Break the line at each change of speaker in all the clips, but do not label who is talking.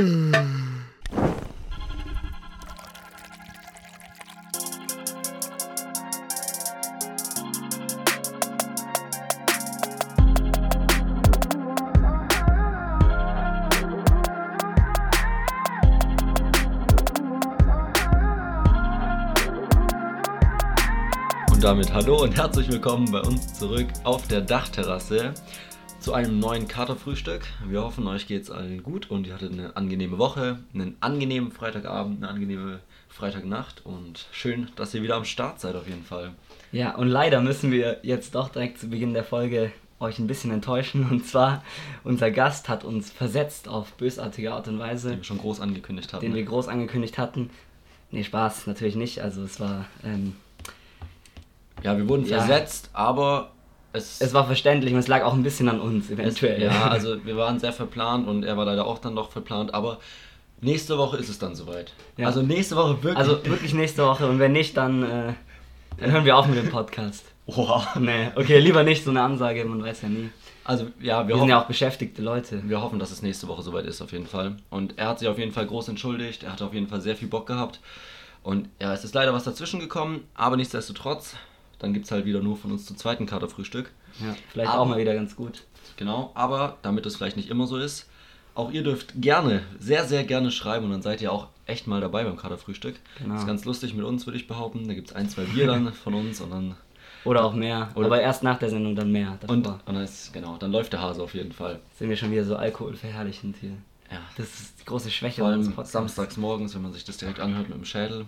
Und damit hallo und herzlich willkommen bei uns zurück auf der Dachterrasse zu einem neuen Katerfrühstück. Wir hoffen, euch geht es allen gut und ihr hattet eine angenehme Woche, einen angenehmen Freitagabend, eine angenehme Freitagnacht und schön, dass ihr wieder am Start seid auf jeden Fall.
Ja, und leider müssen wir jetzt doch direkt zu Beginn der Folge euch ein bisschen enttäuschen. Und zwar, unser Gast hat uns versetzt auf bösartige Art und Weise,
Den wir schon groß angekündigt hatten.
den wir groß angekündigt hatten. Nee, Spaß, natürlich nicht. Also es war, ähm,
ja, wir wurden
Ja.
versetzt, aber es,
es war verständlich und es lag auch ein bisschen an uns,
es
eventuell.
ja, also wir waren sehr verplant und er war leider auch dann noch verplant, aber nächste Woche ist es dann soweit.
Ja.
Also nächste Woche wirklich.
Also wirklich nächste Woche und wenn nicht, dann, äh, dann hören wir auf mit dem Podcast.
Oha.
Nee, okay, lieber nicht so eine Ansage, man weiß ja nie.
Also ja, wir,
Wir sind
hoffen,
ja auch beschäftigte Leute.
wir hoffen, dass es nächste Woche soweit ist auf jeden Fall. Und er hat sich auf jeden Fall groß entschuldigt, er hat auf jeden Fall sehr viel Bock gehabt. Und ja, es ist leider was dazwischen gekommen, aber nichtsdestotrotz, dann gibt es halt wieder nur von uns zu zweiten Katerfrühstück.
Ja, vielleicht
Aber-
auch mal wieder ganz gut.
Genau, aber damit es vielleicht nicht immer so ist, auch ihr dürft gerne, sehr, sehr gerne schreiben und dann seid ihr auch echt mal dabei beim Katerfrühstück.
Genau.
Das ist ganz lustig mit uns, würde ich behaupten. Da gibt es ein, zwei Bier dann von uns und dann,
Oder auch mehr.
Oder-
aber erst nach der Sendung dann mehr. Davor
und, und dann ist, genau, dann läuft der Hase auf jeden Fall.
sind wir schon wieder so alkoholverherrlichend hier.
Ja,
Das ist die große Schwäche
vor allem
unseres Podcasts.
samstags morgens, wenn man sich das direkt anhört mit dem Schädel.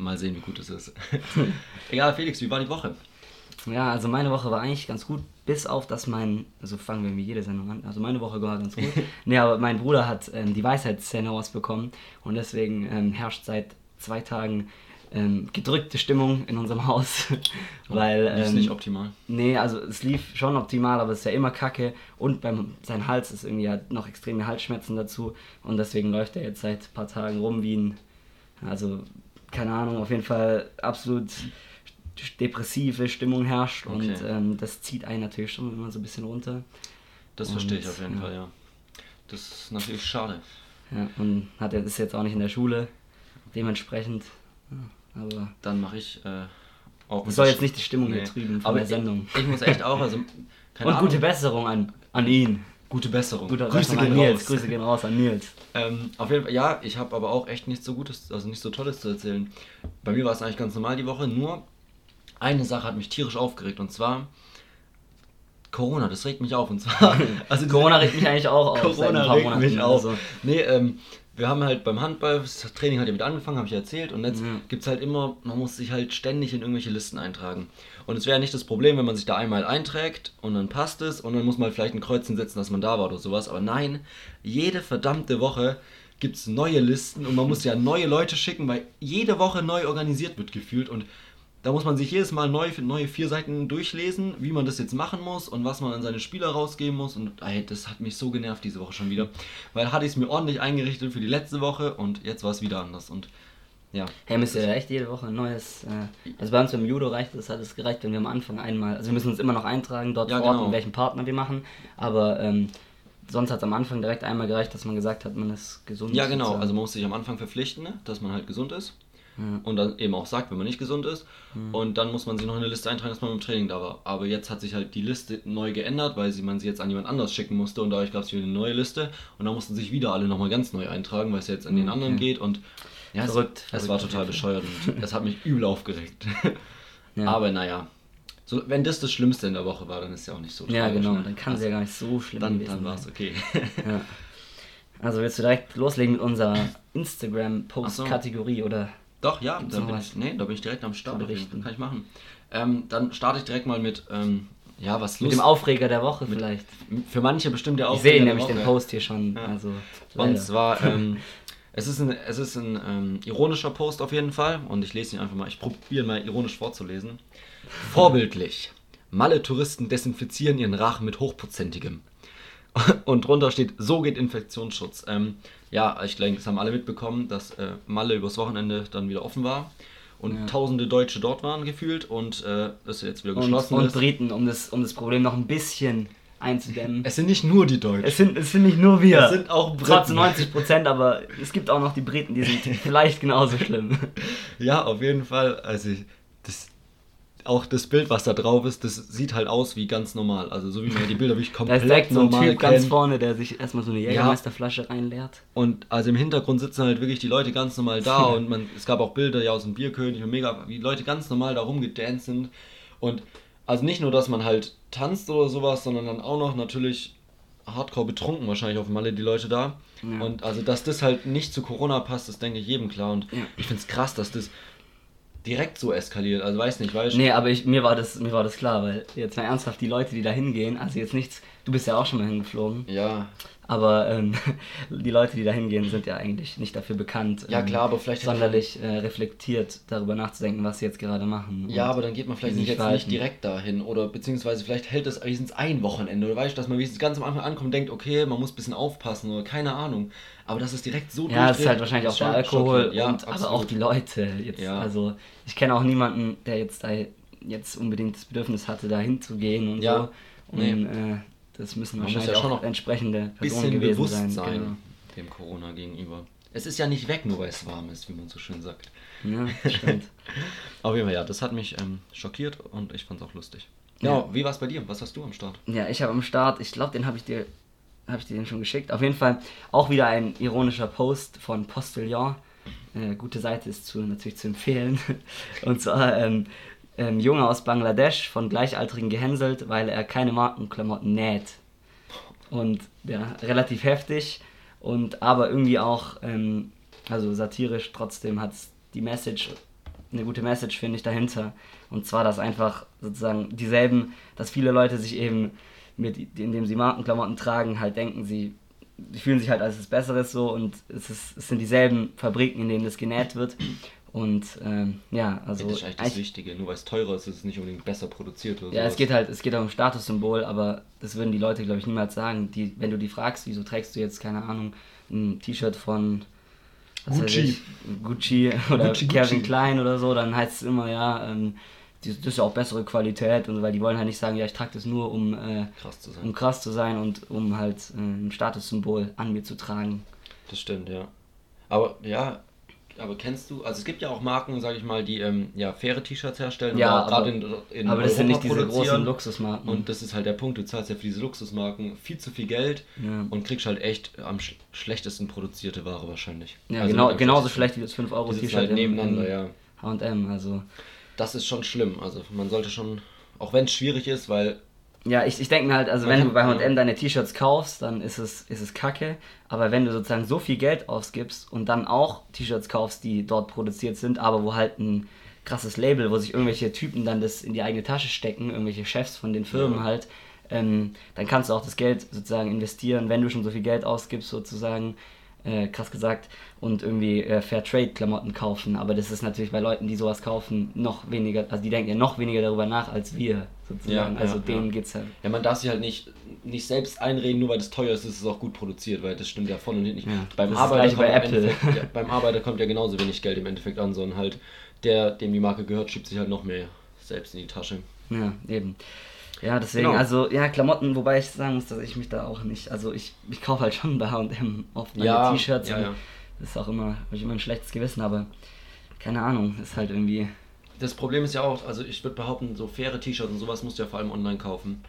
Mal sehen, wie gut es ist. Egal, Felix, wie war die Woche?
Ja, also meine Woche war eigentlich ganz gut, bis auf, dass mein, also fangen wir wie jede Sendung an, also meine Woche war ganz gut. nee, aber mein Bruder hat ähm, die Weisheitszähne rausbekommen und deswegen ähm, herrscht seit zwei Tagen ähm, gedrückte Stimmung in unserem Haus, weil...
ist
ähm,
nicht optimal.
Nee, also es lief schon optimal, aber es ist ja immer kacke. Und beim, sein Hals ist irgendwie hat noch extreme Halsschmerzen dazu. Und deswegen läuft er jetzt seit ein paar Tagen rum wie ein, also keine Ahnung, auf jeden Fall absolut depressive Stimmung herrscht. Und
Okay.
ähm, das zieht einen natürlich schon immer so ein bisschen runter.
Das
Und,
verstehe ich auf jeden
ja.
Fall, ja. Das ist natürlich schade.
Ja, und hat er ist jetzt auch nicht in der Schule. Dementsprechend. Ja, aber
Dann mache ich äh, auch.
es soll jetzt nicht die Stimmung hier
Nee.
trüben von
Aber
der Sendung.
Ich, ich muss echt auch, also.
Und
Ahnung.
gute Besserung an, an ihn.
Gute Besserung.
Gute
Grüße gehen
Nils.
raus.
Grüße gehen raus an Nils.
Ähm, auf jeden Fall, ja, ich habe aber auch echt nichts so Gutes, also nicht so Tolles zu erzählen. Bei mir war es eigentlich ganz normal die Woche, nur eine Sache hat mich tierisch aufgeregt und zwar Corona, das regt mich auf und zwar. Also
Corona regt mich eigentlich auch auf.
Corona
paar
regt mich auf.
also.
Nee, ähm, wir haben halt beim Handball, das Training hat ja wieder angefangen, habe ich erzählt. Und jetzt
Ja.
gibt es halt immer, man muss sich halt ständig in irgendwelche Listen eintragen. Und es wäre nicht das Problem, wenn man sich da einmal einträgt und dann passt es und dann muss man vielleicht ein Kreuzchen setzen, dass man da war oder sowas. Aber nein, jede verdammte Woche gibt es neue Listen und man muss ja neue Leute schicken, weil jede Woche neu organisiert wird gefühlt. Und da muss man sich jedes Mal neu, neue vier Seiten durchlesen, wie man das jetzt machen muss und was man an seine Spieler rausgeben muss. Und ey, das hat mich so genervt diese Woche schon wieder. Weil hatte ich es mir ordentlich eingerichtet für die letzte Woche und jetzt war es wieder anders. Und ja,
Hey, müsst ihr echt jede Woche ein neues. Äh, also bei uns beim Judo reicht es, hat es gereicht, wenn wir am Anfang einmal. Also wir müssen uns immer noch eintragen, dort
Ja,
vor Ort,
genau.
mit welchem Partner wir machen. Aber ähm, sonst hat es am Anfang direkt einmal gereicht, dass man gesagt hat, man ist gesund.
ja genau. Also man muss sich am Anfang verpflichten, ne, dass man halt gesund ist.
Ja.
Und dann eben auch sagt, wenn man nicht gesund ist.
Mhm.
Und dann muss man sich noch in eine Liste eintragen, dass man im Training da war. Aber jetzt hat sich halt die Liste neu geändert, weil sie, man sie jetzt an jemand anders schicken musste. Und dadurch gab es wieder eine neue Liste. Und dann mussten sich wieder alle nochmal ganz neu eintragen, weil es jetzt an den
Okay.
anderen geht. Und ja, es,
Verrückt,
es
verrückt
war total bescheuert. Und es hat mich übel aufgeregt.
Ja.
Aber naja. So, wenn das das Schlimmste in der Woche war, dann ist ja auch nicht so
ja,
tragisch,
genau.
ne?
Dann kann es ja gar nicht so schlimm
Dann,
gewesen
dann war es okay.
Ja. Also willst du direkt loslegen mit unserer
Ach so.
Instagram-Post-Kategorie oder?
Doch, ja,
Gibt's
da
noch
bin,
was?
ich, nee, da bin ich direkt am Start. Kann ich machen. Ähm, dann starte ich direkt mal mit, ähm, ja, was
Mit
Lust-
dem Aufreger der Woche vielleicht.
Für manche bestimmt der
Ich sehe
der
nämlich
Woche.
den Post hier schon.
Ja.
Also,
Und
leider.
zwar, ähm, es ist ein, es ist ein ähm, ironischer Post auf jeden Fall. Und ich lese ihn einfach mal. Ich probiere mal ironisch vorzulesen. Vorbildlich. Malle-Touristen desinfizieren ihren Rachen mit hochprozentigem. Und drunter steht, so geht Infektionsschutz. Ähm, ja, ich denke, das haben alle mitbekommen, dass äh, Malle übers Wochenende dann wieder offen war. Und
Ja.
tausende Deutsche dort waren gefühlt und äh, das jetzt wieder
und,
geschlossen
und
ist.
Briten, um das, um das Problem noch ein bisschen einzudämmen.
Es sind nicht nur die Deutschen.
Es sind, es sind nicht nur wir.
Es sind auch Briten.
Trotz 90 Prozent, aber es gibt auch noch die Briten, die sind vielleicht genauso schlimm.
Ja, auf jeden Fall. Also ich, das, auch das Bild, was da drauf ist, das sieht halt aus wie ganz normal. Also so wie man die Bilder wirklich
Da
komplett
ist direkt so ein
normal
Typ ganz
kennt.
vorne, der sich erstmal so eine Jägermeisterflasche reinleert.
Und also im Hintergrund sitzen halt wirklich die Leute ganz normal da und man, es gab auch Bilder ja aus dem Bierkönig und mega, wie Leute ganz normal da rumgedanced sind. Und also nicht nur, dass man halt tanzt oder sowas, sondern dann auch noch natürlich hardcore betrunken wahrscheinlich auf Malle die Leute da.
Ja.
Und also, dass das halt nicht zu Corona passt, das denke ich jedem klar. Und
Ja.
ich finde es krass, dass das direkt so eskaliert. Also weiß nicht, weißt
Nee, aber ich, mir, war das, mir war das klar, weil jetzt mal ernsthaft, die Leute, die da hingehen, also jetzt nichts, du bist ja auch schon mal hingeflogen,
Ja,
aber ähm, die Leute, die da hingehen, sind ja eigentlich nicht dafür bekannt,
Ja,
ähm,
klar, aber vielleicht
sonderlich äh, reflektiert darüber nachzudenken, was sie jetzt gerade machen.
Ja, aber dann geht man vielleicht nicht jetzt nicht direkt dahin oder beziehungsweise vielleicht hält es wenigstens ein Wochenende oder weißt du, dass man wenigstens ganz am Anfang ankommt und denkt, okay, man muss ein bisschen aufpassen oder keine Ahnung. Aber dass es direkt so
Ja, es ist halt wahrscheinlich auch
ist
der Alkohol
ja,
und aber
absolut.
auch die Leute. Jetzt,
Ja.
Also ich kenne auch niemanden, der jetzt da jetzt unbedingt das Bedürfnis hatte, da hinzugehen und
Ja,
so.
nee.
Und äh, das müssen
Man
wahrscheinlich
ja schon
auch
noch
entsprechende Personen gewesen
bewusst
sein.
sein,
Genau.
dem Corona gegenüber. Es ist ja nicht weg, nur weil es warm ist, wie man so schön sagt.
Ja, stimmt.
Auf jeden Fall, ja, das hat mich ähm, schockiert und ich fand es auch lustig.
Ja.
Ja, wie war es bei dir? Was hast du am Start?
Ja, ich habe am Start, ich glaube, den habe ich dir habe ich dir den schon geschickt. Auf jeden Fall auch wieder ein ironischer Post von Postillon. Äh, gute Seite ist zu, natürlich zu empfehlen. Und zwar ähm, ähm, Junge aus Bangladesch von Gleichaltrigen gehänselt, weil er keine Markenklamotten näht. Und ja, relativ heftig und aber irgendwie auch, ähm, also satirisch trotzdem hat die Message, eine gute Message finde ich dahinter. Und zwar, dass einfach sozusagen dieselben, dass viele Leute sich eben mit, indem sie Markenklamotten tragen, halt denken, sie, fühlen sich halt als das Besseres so und es, ist, es sind dieselben Fabriken, in denen das genäht wird. Und ähm, ja, also
das ist eigentlich das Wichtige. Nur weil es teurer ist, ist es nicht unbedingt besser produziert oder
ja, es
sowas.
geht halt, es geht auch um Statussymbol, aber das würden die Leute, glaube ich, niemals sagen. Die, wenn du die fragst, wieso trägst du jetzt, keine Ahnung, ein T-Shirt von was weiß
Gucci.
ich, Gucci oder
Gucci,
Calvin
Gucci.
Klein oder so, dann heißt es immer, ja, ähm, die- das ist ja auch bessere Qualität und so, weil die wollen halt nicht sagen, ja, ich trage das nur, um, äh,
krass zu sein.
um krass zu sein und um halt äh, ein Statussymbol an mir zu tragen.
Das stimmt, ja. Aber ja, aber kennst du, also es gibt ja auch Marken, sag ich mal, die ähm, ja faire T-Shirts herstellen,
Ja,
aber in, in
aber das sind nicht diese großen. Luxusmarken.
Und das ist halt der Punkt, du zahlst ja für diese Luxusmarken viel zu viel Geld
Ja.
und kriegst halt echt am sch schlechtesten produzierte Ware wahrscheinlich.
ja,
Also
genau, genauso schlecht wie das 5 Euro T-Shirt
halt nebeneinander, ja.
H&M, also...
Das ist schon schlimm. Also man sollte schon, auch wenn es schwierig ist, weil
Ja, ich, ich denke mir halt, also wenn du bei. H&M deine T-Shirts kaufst, dann ist es, ist es kacke. Aber wenn du sozusagen so viel Geld ausgibst und dann auch T-Shirts kaufst, die dort produziert sind, aber wo halt ein krasses Label, wo sich irgendwelche Typen dann das in die eigene Tasche stecken, irgendwelche Chefs von den Firmen
Ja.
halt, ähm, dann kannst du auch das Geld sozusagen investieren, wenn du schon so viel Geld ausgibst sozusagen, äh, krass gesagt, und irgendwie äh, Fairtrade-Klamotten kaufen. Aber das ist natürlich bei Leuten, die sowas kaufen, noch weniger, also die denken ja noch weniger darüber nach als wir sozusagen.
Ja,
also
ja,
denen
ja.
geht's halt
ja, man darf sich halt nicht, nicht selbst einreden, nur weil das teuer ist, ist es auch gut produziert, weil das stimmt ja voll und nicht.
Ja,
beim, Arbeiter
bei Apple.
Ja, beim Arbeiter kommt ja genauso wenig Geld im Endeffekt an, sondern halt der, dem die Marke gehört, schiebt sich halt noch mehr selbst in die Tasche.
Ja, eben. Ja, deswegen,
Genau.
also, ja, Klamotten, wobei ich sagen muss, dass ich mich da auch nicht, also ich, ich kaufe halt schon bei H&M oft meine
Ja,
T-Shirts
ja, ja.
das ist auch immer, habe ich immer ein schlechtes Gewissen, aber keine Ahnung, ist halt irgendwie,
Das Problem ist ja auch, also ich würde behaupten, so faire T-Shirts und sowas musst du ja vor allem online kaufen.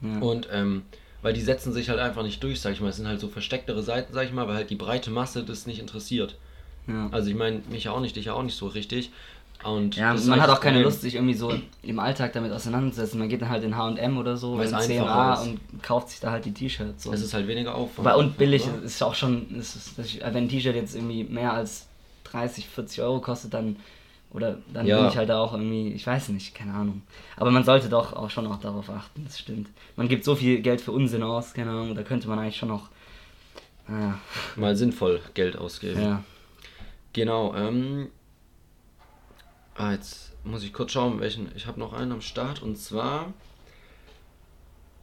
ja,
Und ähm, weil die setzen sich halt einfach nicht durch, sag ich mal. Es sind halt so verstecktere Seiten, sag ich mal, weil halt die breite Masse das nicht interessiert.
ja.
Also ich meine, mich ja auch nicht, dich ja auch nicht so richtig. Und
Ja, man
eigentlich
hat auch keine. Lust, sich irgendwie so im Alltag damit auseinanderzusetzen. Man geht dann halt in H&M oder so, in CNA
ist.
und kauft sich da halt die T-Shirts.
Es ist halt weniger Aufwand.
Aber und billig
oder?
ist auch schon, ist, wenn ein T-Shirt jetzt irgendwie mehr als 30, 40 Euro kostet, dann oder dann
Ja.
bin ich halt da auch irgendwie, ich weiß nicht, keine Ahnung. Aber man sollte doch auch schon auch darauf achten, das stimmt. Man gibt so viel Geld für Unsinn aus, keine Ahnung, da könnte man eigentlich schon noch, naja,
Mal sinnvoll Geld ausgeben.
ja.
Genau, ähm. Ah, jetzt muss ich kurz schauen, welchen. Ich habe noch einen am Start und zwar.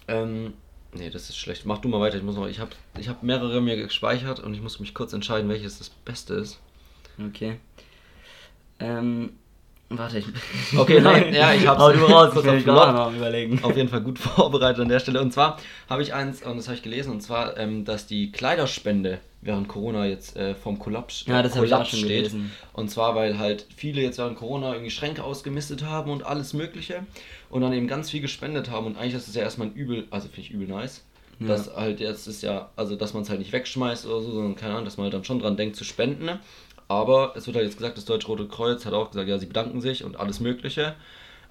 Ähm. Nee, das ist schlecht. Mach du mal weiter. Ich muss noch. Ich habe ich hab mehrere mir gespeichert und ich muss mich kurz entscheiden, welches das Beste ist.
Okay. Ähm, Warte, ich.
Okay, nein, ja, ich hab's
Hau du raus,
kurz
ich noch überlegen.
Auf jeden Fall gut vorbereitet an der Stelle. Und zwar habe ich eins, und das habe ich gelesen, und zwar, ähm, dass die Kleiderspende während Corona jetzt äh, vom Kollaps,
Ja, das habe ich auch
Kollaps
schon gelesen.
Und zwar, weil halt viele jetzt während Corona irgendwie Schränke ausgemistet haben und alles Mögliche und dann eben ganz viel gespendet haben. Und eigentlich ist es ja erstmal ein übel, also finde ich übel nice.
Ja.
Dass halt jetzt ist ja, also dass man es halt nicht wegschmeißt oder so, sondern keine Ahnung, dass man halt dann schon dran denkt zu spenden. ne? Aber es wird halt jetzt gesagt, das Deutsche Rote Kreuz hat auch gesagt, ja, sie bedanken sich und alles Mögliche.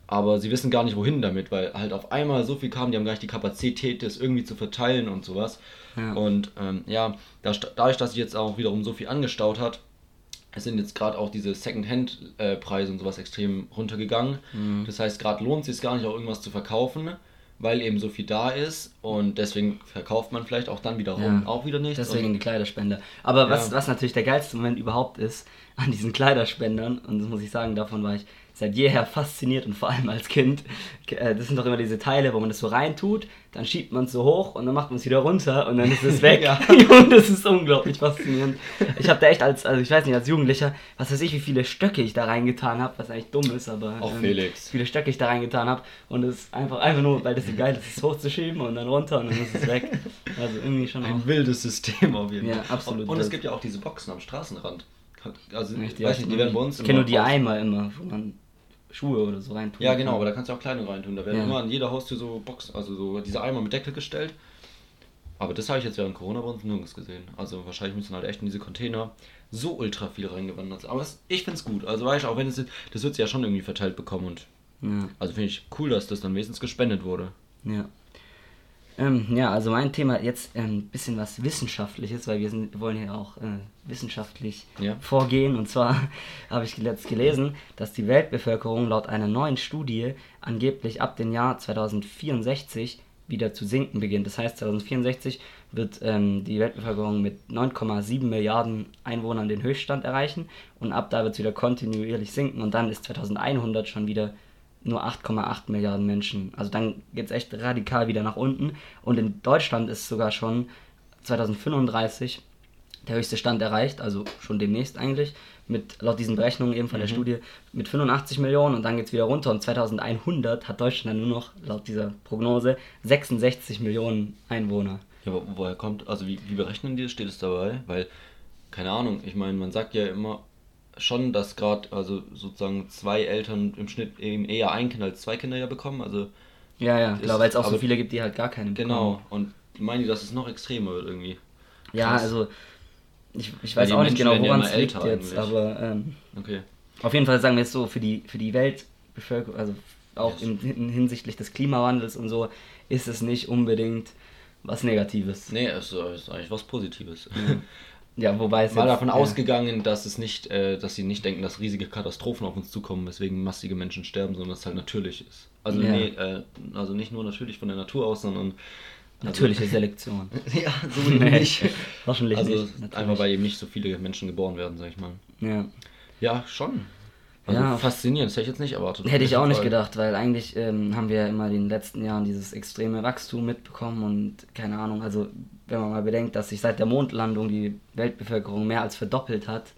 Aber sie wissen gar nicht, wohin damit, weil halt auf einmal so viel kam, die haben gar nicht die Kapazität, das irgendwie zu verteilen und sowas.
Ja.
Und ähm, ja, da, dadurch, dass sich jetzt auch wiederum so viel angestaut hat, es sind jetzt gerade auch diese Second-Hand-Preise und sowas extrem runtergegangen.
Mhm.
Das heißt, gerade lohnt es sich gar nicht, auch irgendwas zu verkaufen, weil eben so viel da ist und deswegen verkauft man vielleicht auch dann wiederum
Ja.
auch wieder nichts.
Deswegen die Kleiderspende. Aber was,
Ja.
was natürlich der geilste Moment überhaupt ist an diesen Kleiderspendern, und das muss ich sagen, davon war ich seit jeher fasziniert und vor allem als Kind, äh, das sind doch immer diese Teile, wo man das so reintut, dann schiebt man es so hoch und dann macht man es wieder runter und dann ist es weg.
Ja.
und das ist unglaublich faszinierend. Ich habe da echt als, also ich weiß nicht, als Jugendlicher, was weiß ich, wie viele Stöcke ich da reingetan habe, was eigentlich dumm ist, aber
Auch
ähm,
Felix.
wie viele Stöcke ich da reingetan habe und es ist einfach, einfach nur, weil das so geil ist, es hochzuschieben und dann runter und dann ist es weg. Also irgendwie schon auch.
Ein wildes System auf jeden
Ja,
Fall.
absolut
Und es
wild.
gibt ja auch diese Boxen am Straßenrand. Also, ich weiß nicht, die werden bei uns
Ich kenne nur die Eimer immer, wo man Schuhe oder so reintun
Ja, genau, aber da kannst du auch kleine reintun. Da werden
Ja.
immer an jeder Haustür so Boxen, also so diese Eimer mit Deckel gestellt. Aber das habe ich jetzt während Corona bei uns nirgends gesehen. Also wahrscheinlich müssen halt echt in diese Container so ultra viel reingewandert sein. Aber es, ich finde es gut. Also weißt du, auch wenn es das wird ja schon irgendwie verteilt bekommen und
Ja,
also finde ich cool, dass das dann wenigstens gespendet wurde.
ja. Ähm, ja, also mein Thema jetzt ein ähm, bisschen was Wissenschaftliches, weil wir, sind, wollen ja auch äh, wissenschaftlich
Ja.
vorgehen. Und zwar habe ich letzt gelesen, dass die Weltbevölkerung laut einer neuen Studie angeblich ab dem Jahr 2064 wieder zu sinken beginnt. Das heißt, 2064 wird ähm, die Weltbevölkerung mit 9,7 Milliarden Einwohnern den Höchststand erreichen und ab da wird es wieder kontinuierlich sinken und dann ist 2100 schon wieder nur 8,8 Milliarden Menschen. Also dann geht es echt radikal wieder nach unten. Und in Deutschland ist sogar schon 2035 der höchste Stand erreicht, also schon demnächst eigentlich, mit laut diesen Berechnungen eben von der Studie mit 85 Millionen und dann geht es wieder runter und 2100 hat Deutschland dann nur noch laut dieser Prognose 66 Millionen Einwohner.
Ja, aber woher kommt, also wie, wie berechnen die das? Steht es dabei? Weil, keine Ahnung, ich meine, man sagt ja immer schon, dass gerade, also sozusagen zwei Eltern im Schnitt eben eher ein Kind als zwei Kinder ja bekommen. Also
Ja, ja, klar, weil es auch so viele gibt, die halt gar keine
genau. Und meinen die, dass es noch extremer wird irgendwie?
Ja,
Krass.
also ich, ich weiß auch nicht genau,
ja
woran es liegt jetzt,
eigentlich.
aber ähm,
Okay.
Auf jeden Fall sagen wir es so, für die, für die Weltbevölkerung, also auch
Yes.
in, in, hinsichtlich des Klimawandels und so, ist es nicht unbedingt was Negatives.
Nee, es ist eigentlich was Positives.
Ja, wobei es
Mal
jetzt,
davon
ja,
ausgegangen, dass es nicht, äh, dass sie nicht denken, dass riesige Katastrophen auf uns zukommen, weswegen massige Menschen sterben, sondern dass es halt natürlich ist. Also
Ja.
nee, äh, also nicht nur natürlich von der Natur aus, sondern
Natürliche Selektion.
ja, so eben nicht.
Hoffentlich
Also
nicht. natürlich.
einfach weil eben nicht so viele Menschen geboren werden, sag ich mal.
Ja.
Ja, schon. Also
Ja.
faszinierend, das hätte ich jetzt nicht erwartet.
Hätte ich auch nicht
Fall.
gedacht, weil eigentlich ähm, haben wir ja immer in den letzten Jahren dieses extreme Wachstum mitbekommen und keine Ahnung, also wenn man mal bedenkt, dass sich seit der Mondlandung die Weltbevölkerung mehr als verdoppelt hat,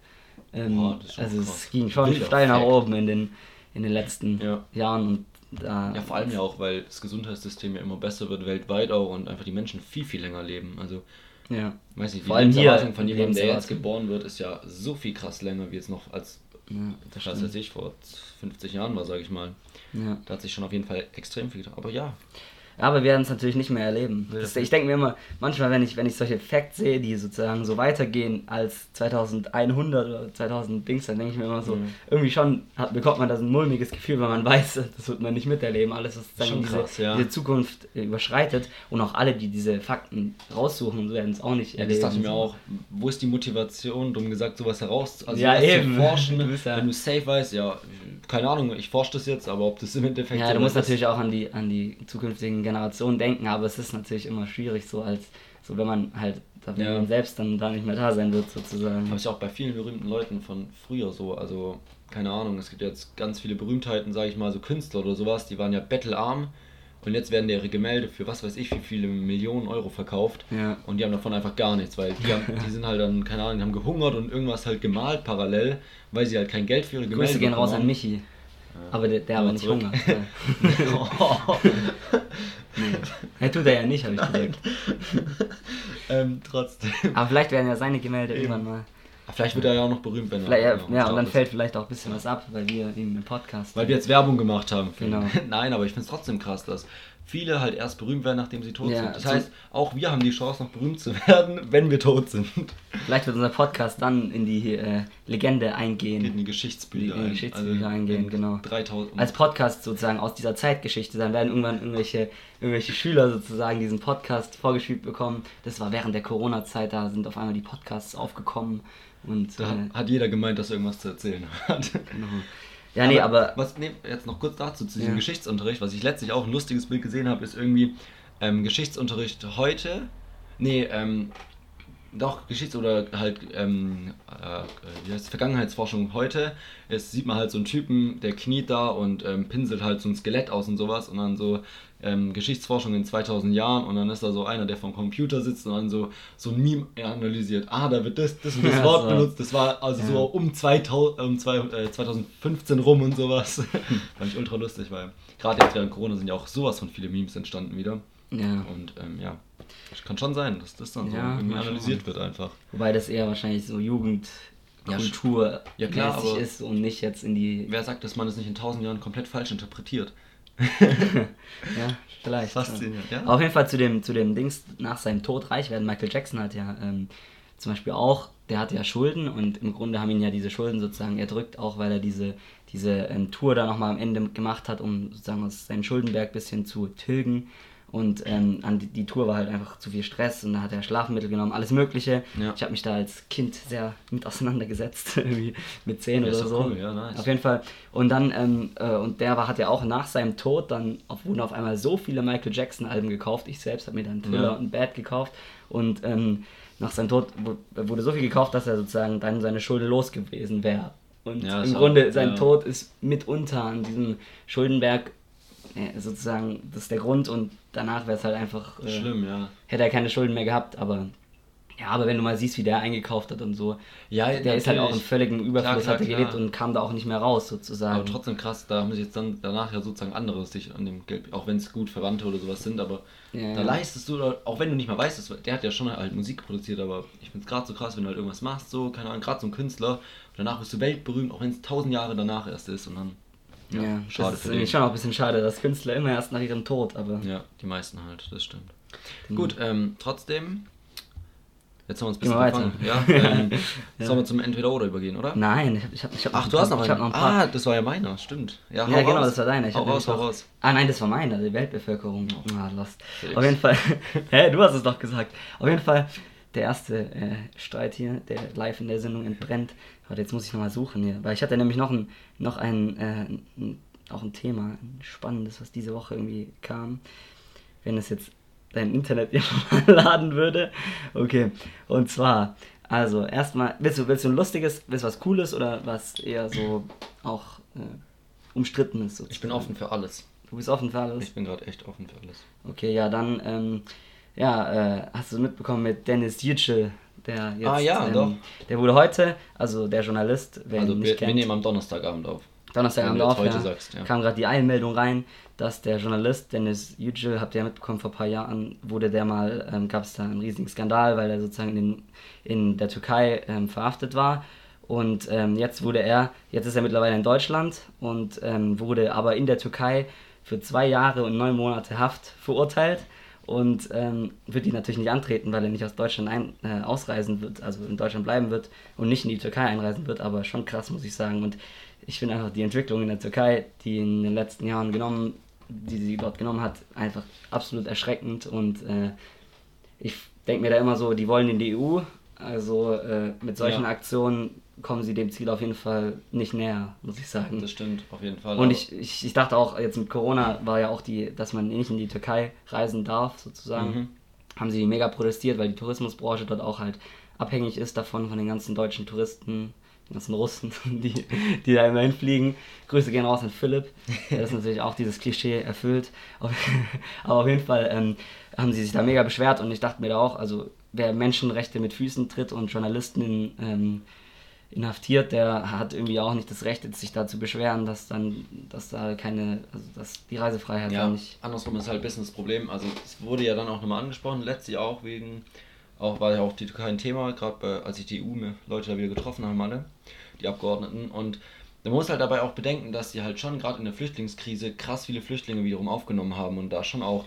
ähm,
Boah,
also
krass.
es ging schon
Wilder
steil nach oben in den, in den letzten
Ja.
Jahren und da
Ja, vor allem ja auch, weil das Gesundheitssystem ja immer besser wird weltweit auch und einfach die Menschen viel, viel länger leben. Also,
ja.
weiß nicht, die
Vor allem hier
Lebenserwartung von jemandem, der jetzt geboren wird, ist ja so viel krass länger, wie jetzt noch als,
Ja, das
was weiß ich, vor 50 Jahren war, sage ich mal.
Ja.
Da hat sich schon auf jeden Fall extrem viel getan. Aber ja,
Aber wir werden es natürlich nicht mehr erleben. Das, ich denke mir immer, manchmal, wenn ich, wenn ich solche Facts sehe, die sozusagen so weitergehen als 2100 oder 2000 Dings, dann denke ich mir immer so,
Mhm.
irgendwie schon hat, bekommt man das ein mulmiges Gefühl, weil man weiß, das wird man nicht miterleben. Alles, was sozusagen
Schon
diese,
krass, ja.
diese Zukunft äh, überschreitet und auch alle, die diese Fakten raussuchen, werden es auch nicht
ja
erleben.
das dachte ich mir
So.
auch. Wo ist die Motivation, dumm gesagt, sowas heraus also
Ja, eben.
zu forschen,
ja-
wenn du safe weißt, ja, keine Ahnung, ich forsche das jetzt, aber ob das im Endeffekt
Ja,
so
du musst
ist-
natürlich auch an die, an die zukünftigen Generationen denken, aber es ist natürlich immer schwierig, so als, so wenn man halt, wenn
Ja.
man selbst dann da nicht mehr da sein wird, sozusagen.
Habe ich auch bei vielen berühmten Leuten von früher so, also keine Ahnung, es gibt jetzt ganz viele Berühmtheiten, sage ich mal, so Künstler oder sowas, die waren ja bettelarm und jetzt werden ihre Gemälde für was weiß ich wie viele Millionen Euro verkauft
Ja.
und die haben davon einfach gar nichts, weil die, haben, die sind halt dann, keine Ahnung, die haben gehungert und irgendwas halt gemalt parallel, weil sie halt kein Geld für ihre Gemälde
Grüße gehen raus an. Michi. Aber der, der
Aber
nicht. Ja. nee. Er tut er ja nicht, habe ich gesagt.
ähm, trotzdem.
Aber vielleicht werden ja seine Gemälde irgendwann mal.
Vielleicht wird er ja auch noch berühmt, wenn
Vielleicht, ja,
noch
ja, und dann
ist.
fällt vielleicht auch ein bisschen was ab, weil wir ihm im Podcast.
Weil wir jetzt Werbung gemacht haben.
Genau.
Nein, aber ich finde es trotzdem krass, dass viele halt erst berühmt werden, nachdem sie tot
Ja,
sind. Das
zum-
heißt, auch wir haben die Chance, noch berühmt zu werden, wenn wir tot sind.
Vielleicht wird unser Podcast dann in die äh, Legende
Geht in
eingehen.
die Geschichtsbücher
In die
ein.
Geschichtsbücher
Also
eingehen,
in
genau.
3000.
Als Podcast sozusagen aus dieser Zeitgeschichte. Dann werden irgendwann irgendwelche, irgendwelche Schüler sozusagen diesen Podcast vorgespielt bekommen. Das war während der Corona-Zeit, da sind auf einmal die Podcasts aufgekommen. Und
da
äh,
hat jeder gemeint, dass er irgendwas zu erzählen hat.
genau. Ja, nee, aber
Was, nee, jetzt noch kurz dazu, zu diesem
Ja.
Geschichtsunterricht. Was ich letztlich auch ein lustiges Bild gesehen habe, ist irgendwie ähm, Geschichtsunterricht heute. Nee, ähm, doch, Geschichts- oder halt, ähm, äh, wie heißt es, Vergangenheitsforschung heute. Es sieht man halt so einen Typen, der kniet da und ähm, pinselt halt so ein Skelett aus und sowas. Und dann so ähm, Geschichtsforschung in 2000 Jahren. Und dann ist da so einer, der vom Computer sitzt und dann so, so ein Meme analysiert. Ah, da wird das, das und das
Ja,
Wort
so.
benutzt. Das war also
Ja.
so um, 2000, um zwei, äh, 2015 rum und sowas. Fand ich ultra lustig, weil gerade jetzt während Corona sind ja auch sowas von viele Memes entstanden wieder.
ja.
Und ähm, ja, es kann schon sein, dass das dann so
Ja,
irgendwie
mal
analysiert wird einfach.
Wobei das eher wahrscheinlich so
Ja,
Jugendkultur
Ja, klar,
ist und nicht jetzt in die.
Wer sagt, dass man es nicht in tausend Jahren komplett falsch interpretiert?
Ja, vielleicht.
Faszinierend, ja.
Auf jeden Fall zu dem, zu dem Dings nach seinem Tod reich werden. Michael Jackson hat ja ähm, zum Beispiel auch, der hatte ja Schulden und im Grunde haben ihn ja diese Schulden sozusagen erdrückt, auch weil er diese, diese ähm, Tour da nochmal am Ende gemacht hat, um sozusagen aus seinen Schuldenberg ein bisschen zu tilgen. Und ähm, an die, die Tour war halt einfach zu viel Stress und da hat er Schlafmittel genommen, alles Mögliche.
Ja.
Ich habe mich da als Kind sehr mit auseinandergesetzt, irgendwie mit 10
Ja, ist
oder so.
cool, ja, nice.
Auf jeden Fall. Und dann, ähm, äh, und der war, hat ja auch nach seinem Tod dann auf, wurden auf einmal so viele Michael Jackson-Alben gekauft. Ich selbst habe mir dann Thriller und Bad gekauft. Und ähm, nach seinem Tod wu- wurde so viel gekauft, dass er sozusagen dann seine Schulden los gewesen wäre. Und im Grunde,
auch-
sein. Tod ist mitunter an diesem Schuldenberg äh, sozusagen, das ist der Grund und danach wäre es halt einfach. Äh,
Schlimm, ja.
Hätte er keine Schulden mehr gehabt, aber. Ja, aber wenn du mal siehst, wie der eingekauft hat und so,
Ja,
der ist halt auch
natürlich.
völligen Überfluss,
klar,
hat er
klar.
gelebt und kam da auch nicht mehr raus, sozusagen.
Aber trotzdem krass, da haben sich jetzt dann danach ja sozusagen andere sich an dem Geld, auch wenn es gut Verwandte oder sowas sind, aber
Ja,
da leistest du, auch wenn du nicht mal weißt, der hat ja schon halt Musik produziert, aber ich finde es gerade so krass, wenn du halt irgendwas machst, so, keine Ahnung, gerade so ein Künstler, und danach bist du weltberühmt, auch wenn es tausend Jahre danach erst ist und dann,
Ja,
schade
das ist
für den.
schon auch ein bisschen schade, dass Künstler immer erst nach ihrem Tod, aber
Ja, die meisten halt, das stimmt.
Mhm.
Gut, ähm, trotzdem, jetzt haben wir uns ein bisschen
weiter.
gefangen. Ja, ähm,
Ja.
Sollen wir zum Entweder-Oder übergehen, oder?
nein, ich habe ich hab,
Ach, du hast noch einen.
noch ein paar.
Ah, das war ja meiner, stimmt. Ja,
ja, genau,
raus.
das war deiner. Ich
hau raus, hau raus.
Ah, nein, das war meiner, die Weltbevölkerung. Ah, lost.
Felix.
Auf jeden Fall. Hä, du hast es doch gesagt. Auf jeden Fall, der erste äh, Streit hier, der live in der Sendung entbrennt. Warte, jetzt muss ich nochmal suchen hier. Weil ich hatte nämlich noch ein, noch ein, äh, ein auch ein Thema, ein spannendes, was diese Woche irgendwie kam. Wenn es jetzt dein Internet mal laden würde. Okay. Und zwar, also erstmal, willst du, willst du ein lustiges, willst du was Cooles oder was eher so auch äh, umstrittenes?
Ich bin
sozusagen?
offen für alles.
Du bist offen für alles?
Ich bin gerade echt offen für alles.
Okay, ja, dann, ähm, ja, äh, hast du mitbekommen mit Dennis Yücel, der jetzt,
Ah, ja,
ähm,
doch.
der wurde heute, also der Journalist, wer
also
ihn
wir,
nicht
wir
kennt,
nehmen am Donnerstagabend auf.
Donnerstagabend auf,
heute
ja,
sagst, ja.
kam gerade die Einmeldung rein, dass der Journalist Dennis Yücel, habt ihr ja mitbekommen, vor ein paar Jahren wurde der mal, ähm, gab es da einen riesigen Skandal, weil er sozusagen in, in der Türkei ähm, verhaftet war. Und ähm, jetzt wurde er, jetzt ist er mittlerweile in Deutschland und ähm, wurde aber in der Türkei für zwei Jahre und neun Monate Haft verurteilt und ähm, wird die natürlich nicht antreten, weil er nicht aus Deutschland ein, äh, ausreisen wird, also in Deutschland bleiben wird und nicht in die Türkei einreisen wird, aber schon krass, muss ich sagen. Und ich finde einfach die Entwicklung in der Türkei, die in den letzten Jahren genommen, die sie dort genommen hat, einfach absolut erschreckend und äh, ich denke mir da immer so, die wollen in die EU, also äh, mit solchen
Ja.
Aktionen kommen sie dem Ziel auf jeden Fall nicht näher, muss ich sagen.
Das stimmt, auf jeden Fall.
Und ich, ich, ich dachte auch, jetzt mit Corona war ja auch die, dass man nicht in die Türkei reisen darf, sozusagen.
Mhm.
Haben sie mega protestiert, weil die Tourismusbranche dort auch halt abhängig ist davon, von den ganzen deutschen Touristen, den ganzen Russen, die, die da immer hinfliegen. Grüße gehen raus an Philipp, der das natürlich auch dieses Klischee erfüllt. Aber auf jeden Fall ähm, haben sie sich da mega beschwert und ich dachte mir da auch, also wer Menschenrechte mit Füßen tritt und Journalisten in, ähm, inhaftiert, der hat irgendwie auch nicht das Recht, jetzt sich da zu beschweren, dass dann, dass da keine, also dass die Reisefreiheit
Ja,
nicht.
andersrum ist halt ein bisschen das Problem. Also es wurde ja dann auch nochmal angesprochen, letztlich auch wegen, auch war ja auch die Türkei ein Thema, gerade als ich die EU-Leute da wieder getroffen haben, alle, die Abgeordneten. Und man muss halt dabei auch bedenken, dass die halt schon gerade in der Flüchtlingskrise krass viele Flüchtlinge wiederum aufgenommen haben und da schon auch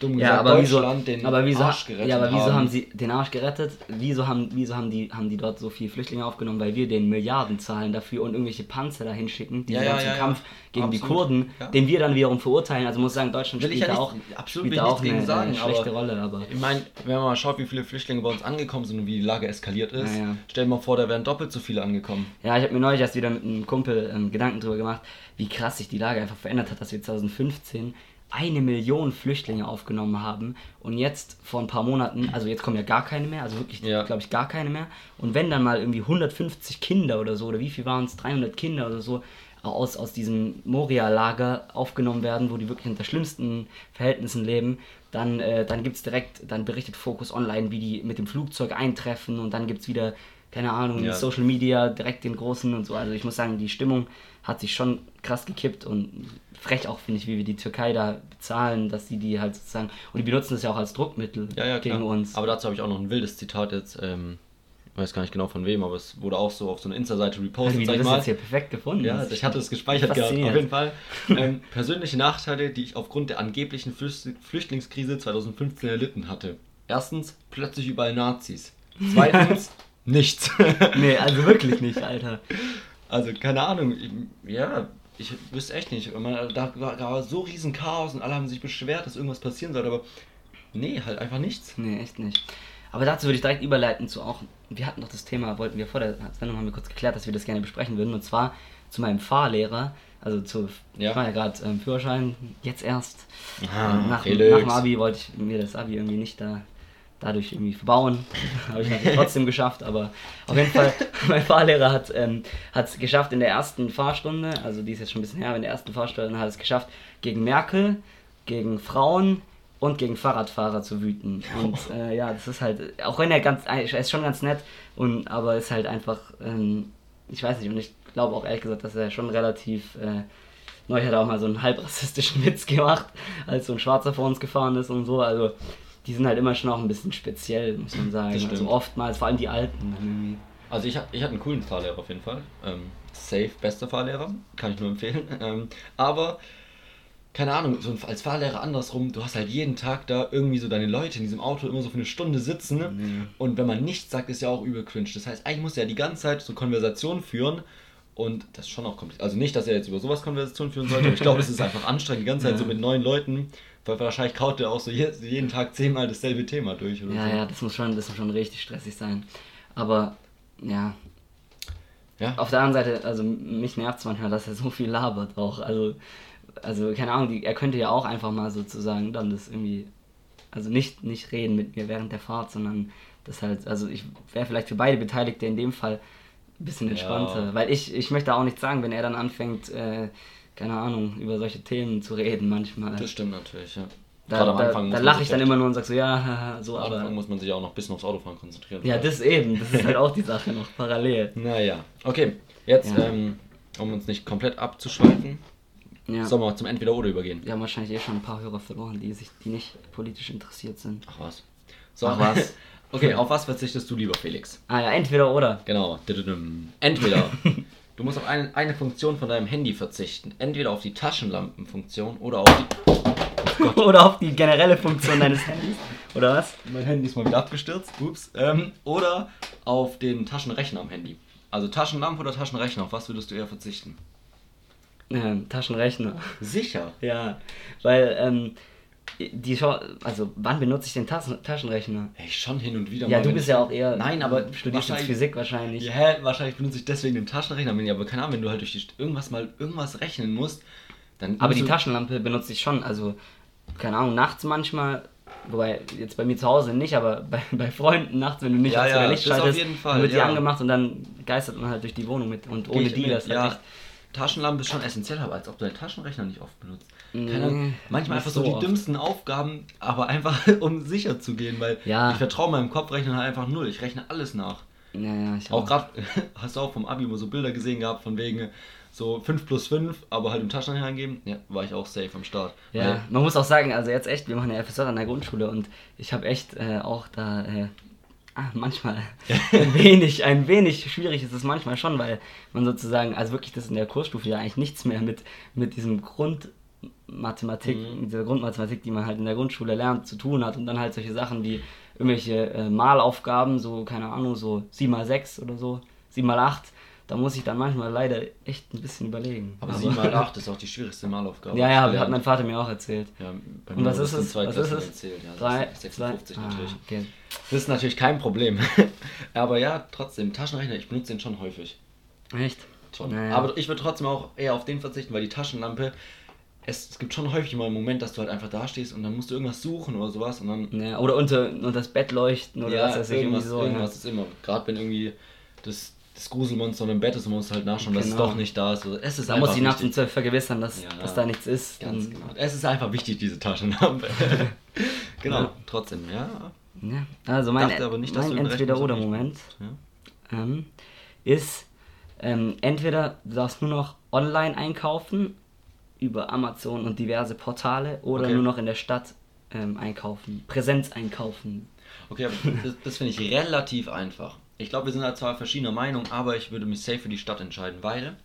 dumm
Ja,
gesagt
aber wieso,
Deutschland den
aber wieso,
Arsch gerettet
ja, aber wieso
haben.
haben. sie den Arsch gerettet? Wieso haben, wieso haben die, haben die dort so viele Flüchtlinge aufgenommen? Weil wir den Milliarden zahlen dafür und irgendwelche Panzer dahin schicken, die
Ja, ja,
dann zum
ja, ja.
Kampf gegen die
Absolut.
Kurden,
Ja.
den wir dann wiederum verurteilen. Also muss ich sagen, Deutschland
Will ich
spielt
ja
da auch,
absolut
spielt auch eine,
sagen,
eine schlechte
aber-
Rolle. Aber
Ich meine, wenn man mal schaut, wie viele Flüchtlinge bei uns angekommen sind und wie die Lage eskaliert ist,
Ja, ja.
stell dir mal vor, da wären doppelt so viele angekommen.
Ja, ich habe mir neulich erst wieder mit einem Kumpel ähm, Gedanken drüber gemacht, wie krass sich die Lage einfach verändert hat, dass wir 2015 eine Million Flüchtlinge aufgenommen haben und jetzt vor ein paar Monaten, also jetzt kommen ja gar keine mehr, also wirklich,
Ja.
glaube ich, gar keine mehr. Und wenn dann mal irgendwie 150 Kinder oder so, oder wie viel waren es, 300 Kinder oder so, aus, aus diesem Moria-Lager aufgenommen werden, wo die wirklich unter schlimmsten Verhältnissen leben, dann, äh, dann gibt es direkt, dann berichtet Focus Online, wie die mit dem Flugzeug eintreffen und dann gibt es wieder, keine Ahnung,
Ja.
Social Media direkt den großen und so. Also ich muss sagen, die Stimmung hat sich schon krass gekippt und frech auch, finde ich, wie wir die Türkei da bezahlen, dass sie die halt sozusagen, und die benutzen das ja auch als Druckmittel
Ja, ja,
gegen
klar.
uns.
Aber dazu habe ich auch noch ein wildes Zitat jetzt, ähm, weiß gar nicht genau von wem, aber es wurde auch so auf so einer Insta-Seite
also,
repostet,
wie
sag ich
das
mal.
jetzt hier perfekt gefunden
Ja, ich hatte es gespeichert gehabt, auf jeden Fall. Ähm, persönliche Nachteile, die ich aufgrund der angeblichen Flücht- Flüchtlingskrise 2015 erlitten hatte. Erstens, plötzlich überall Nazis. Zweitens, nichts.
Nee, also wirklich nicht, Alter.
Also, keine Ahnung, ich, ja, ich wüsste echt nicht. Man, da war, da war so riesen Chaos und alle haben sich beschwert, dass irgendwas passieren sollte, aber nee, halt einfach nichts.
Nee, echt nicht. Aber dazu würde ich direkt überleiten zu auch, wir hatten doch das Thema, wollten wir vor der Sendung, haben wir kurz geklärt, dass wir das gerne besprechen würden, und zwar zu meinem Fahrlehrer, also zu,
Ja.
ich war ja gerade ähm, Führerschein, jetzt erst.
Ah,
Ähm, nach, nach dem Abi wollte ich mir das Abi irgendwie nicht da dadurch irgendwie verbauen. Habe ich natürlich trotzdem geschafft, aber auf jeden Fall, mein Fahrlehrer hat ähm, es geschafft in der ersten Fahrstunde, also die ist jetzt schon ein bisschen her, aber in der ersten Fahrstunde hat es geschafft, gegen Merkel, gegen Frauen und gegen Fahrradfahrer zu wüten. Und äh, ja, das ist halt, auch wenn er ganz, er ist schon ganz nett, und, aber ist halt einfach, ähm, ich weiß nicht, und ich glaube auch ehrlich gesagt, dass er schon relativ, äh, neulich hat er auch mal so einen halb rassistischen Witz gemacht, als so ein Schwarzer vor uns gefahren ist und so, also die sind halt immer schon auch ein bisschen speziell, muss man sagen. Also oftmals, vor allem die Alten. Irgendwie.
Also ich, ich hatte einen coolen Fahrlehrer auf jeden Fall. Ähm, safe, bester Fahrlehrer, kann ich nur empfehlen. Ähm, aber, keine Ahnung, so als Fahrlehrer andersrum, du hast halt jeden Tag da irgendwie so deine Leute in diesem Auto immer so für eine Stunde sitzen. ne? Und wenn man nichts sagt, ist ja auch übel cringe. Das heißt, eigentlich muss er ja die ganze Zeit so Konversationen führen. Und das ist schon auch kompliziert. Also nicht, dass er jetzt über sowas Konversation führen sollte, aber ich glaube, es ist einfach anstrengend, die ganze Zeit so mit neuen Leuten. Weil wahrscheinlich kaut er auch so je- jeden Tag zehnmal dasselbe Thema durch oder
Ja,
so.
ja, das muss, schon, das muss schon richtig stressig sein. Aber, ja,
Ja.
auf der anderen Seite, also mich nervt es manchmal, dass er so viel labert auch. Also, also keine Ahnung, die, er könnte ja auch einfach mal sozusagen dann das irgendwie, also nicht, nicht reden mit mir während der Fahrt, sondern das halt, also ich wäre vielleicht für beide Beteiligte in dem Fall ein bisschen entspannter.
Ja.
Weil ich, ich möchte auch nicht sagen, wenn er dann anfängt, äh, keine Ahnung, über solche Themen zu reden manchmal.
Das stimmt natürlich, ja.
Da,
Gerade am
da,
Anfang
da
man
lache ich dann
echt-
immer nur und sag so, ja, haha, so,
Am
aber.
Anfang muss man sich auch noch ein bisschen aufs Autofahren konzentrieren.
Ja, das eben, das ist halt auch die Sache noch parallel.
Naja, okay. Jetzt,
Ja.
ähm, um uns nicht komplett abzuschweifen,
Ja.
sollen wir zum Entweder-Oder übergehen.
Wir haben wahrscheinlich eh schon ein paar Hörer verloren, die sich, die nicht politisch interessiert sind.
Ach was. So,
Ach was.
okay, auf was verzichtest du lieber, Felix?
Ah ja, entweder oder.
Genau. Entweder du musst auf eine, eine Funktion von deinem Handy verzichten. Entweder auf die Taschenlampenfunktion oder auf die.
oder auf die generelle Funktion deines Handys. Oder was?
Mein Handy ist mal wieder abgestürzt. Ups. Ähm, oder auf den Taschenrechner am Handy. Also Taschenlampe oder Taschenrechner, auf was würdest du eher verzichten?
Ähm, Taschenrechner.
Sicher.
Ja, weil, ähm, die Schau also wann benutze ich den Taschen Taschenrechner?
Ey, schon hin und wieder
Ja,
mal,
du
wenn
bist
ich-
ja auch eher.
Nein, aber
studierst jetzt Physik wahrscheinlich.
Ja, hä, wahrscheinlich benutze ich deswegen den Taschenrechner. am Handy, Aber keine Ahnung, wenn du halt durch die, irgendwas mal irgendwas rechnen musst, dann.
Aber die Taschenlampe benutze ich schon, also keine Ahnung, nachts manchmal, wobei jetzt bei mir zu Hause nicht, aber bei, bei Freunden nachts, wenn du nicht
Ja, ja,
Licht schaltest,
jeden Fall,
wird die
ja.
angemacht und dann geistert man halt durch die Wohnung mit und ohne
ich
die das halt
ja.
echt.
Taschenlampe ist schon essentiell, aber als ob du deinen Taschenrechner nicht oft benutzt. Keine
Nee,
Ahnung, manchmal einfach so
so
die
oft.
dümmsten Aufgaben, aber einfach um sicher zu gehen, weil
Ja.
ich vertraue meinem Kopfrechner halt einfach null. Ich rechne alles nach.
Ja, ja, ich
Auch gerade, hast du auch vom Abi immer so Bilder gesehen gehabt, von wegen so 5 plus 5, aber halt im Taschenrechner eingeben? Ja, war ich auch safe am Start.
Ja, man muss auch sagen, also jetzt echt, wir machen ja FSJ an der Grundschule und ich habe echt äh, auch da äh, ah, manchmal ein wenig, ein wenig schwierig ist es manchmal schon, weil man sozusagen, also wirklich das in der Kursstufe ja eigentlich nichts mehr mit, mit diesem Grundmathematik,
Mhm.
mit dieser Grundmathematik, die man halt in der Grundschule lernt, zu tun hat und dann halt solche Sachen wie irgendwelche äh, Malaufgaben, so, keine Ahnung, so 7 mal 6 oder so, 7 mal 8, da muss ich dann manchmal leider echt ein bisschen überlegen.
Aber 7 mal 8 ist auch die schwierigste Malaufgabe.
Ja, ja,
gelernt.
hat mein Vater mir auch erzählt.
Ja, bei
Und
mir
was
wurde
ist es? Was ist es?
erzählt. Ja, das
Drei,
ist 56
zwei-
natürlich.
Ah, okay.
Das ist natürlich kein Problem. Aber ja, trotzdem, Taschenrechner, ich benutze den schon häufig.
Echt?
Schon.
Naja.
Aber ich würde trotzdem auch eher auf den verzichten, weil die Taschenlampe, es, es gibt schon häufig mal einen Moment, dass du halt einfach da stehst und dann musst du irgendwas suchen oder sowas und dann.
Ja, oder unter, unter das Bett leuchten oder
ja,
was weiß ich,
irgendwas,
so.
irgendwas
ja.
ist immer. Gerade wenn irgendwie das, das Gruselmonster im Bett ist und man muss halt nachschauen, dass es
Genau.
doch nicht da ist. Also es ist
Da
einfach
muss ich nachts um
wichtig.
12 vergewissern, dass,
Ja.
dass da nichts ist.
Ganz
Und-
genau. Es ist einfach wichtig, diese Taschenlampe. genau,
Ja.
trotzdem, ja.
Ja, also mein,
nicht,
mein Entweder-Oder-Moment
ja.
ähm, ist, ähm, entweder du darfst nur noch online einkaufen, über Amazon und diverse Portale, oder
Okay.
nur noch in der Stadt ähm, einkaufen, Präsenz einkaufen.
Okay, das, das finde ich relativ einfach. Ich glaube, wir sind da zwar verschiedener Meinung, aber ich würde mich safe für die Stadt entscheiden, weil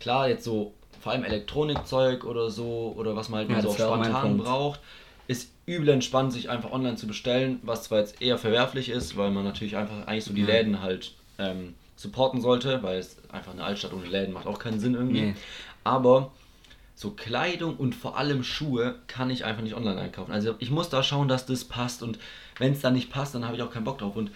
klar, jetzt so vor allem Elektronikzeug oder so oder was man halt
Ja,
so spontan braucht, ist übel entspannt, sich einfach online zu bestellen, was zwar jetzt eher verwerflich ist, weil man natürlich einfach eigentlich so die
Ja.
Läden halt ähm, supporten sollte, weil es einfach eine Altstadt ohne Läden macht auch keinen Sinn irgendwie.
Nee.
Aber so Kleidung und vor allem Schuhe kann ich einfach nicht online einkaufen. Also ich muss da schauen, dass das passt und wenn es dann nicht passt, dann habe ich auch keinen Bock drauf. Und